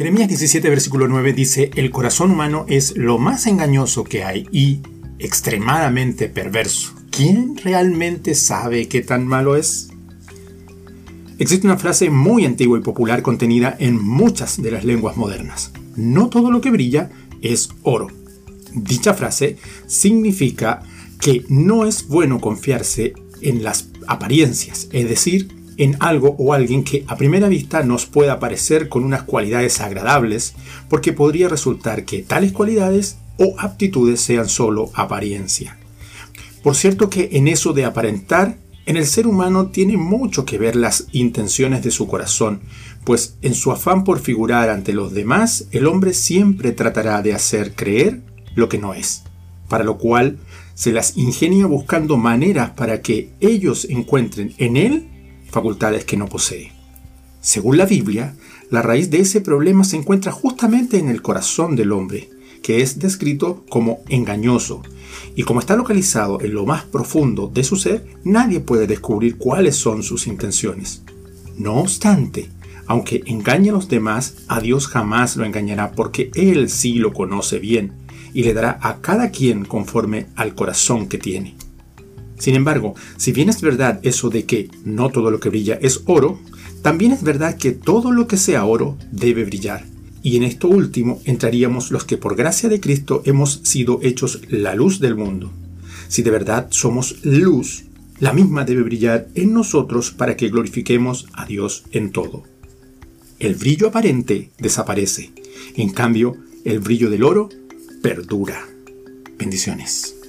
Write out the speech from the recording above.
Jeremías 17, versículo 9 dice, el corazón humano es lo más engañoso que hay y extremadamente perverso. ¿Quién realmente sabe qué tan malo es? Existe una frase muy antigua y popular contenida en muchas de las lenguas modernas. No todo lo que brilla es oro. Dicha frase significa que no es bueno confiarse en las apariencias, es decir, en algo o alguien que a primera vista nos pueda parecer con unas cualidades agradables, porque podría resultar que tales cualidades o aptitudes sean solo apariencia. Por cierto que en eso de aparentar, en el ser humano tiene mucho que ver las intenciones de su corazón, pues en su afán por figurar ante los demás, el hombre siempre tratará de hacer creer lo que no es, para lo cual se las ingenia buscando maneras para que ellos encuentren en él facultades que no posee. Según la Biblia, la raíz de ese problema se encuentra justamente en el corazón del hombre, que es descrito como engañoso, y como está localizado en lo más profundo de su ser, nadie puede descubrir cuáles son sus intenciones. No obstante, aunque engañe a los demás, a Dios jamás lo engañará porque Él sí lo conoce bien y le dará a cada quien conforme al corazón que tiene. Sin embargo, si bien es verdad eso de que no todo lo que brilla es oro, también es verdad que todo lo que sea oro debe brillar. Y en esto último entraríamos los que por gracia de Cristo hemos sido hechos la luz del mundo. Si de verdad somos luz, la misma debe brillar en nosotros para que glorifiquemos a Dios en todo. El brillo aparente desaparece, en cambio, el brillo del oro perdura. Bendiciones.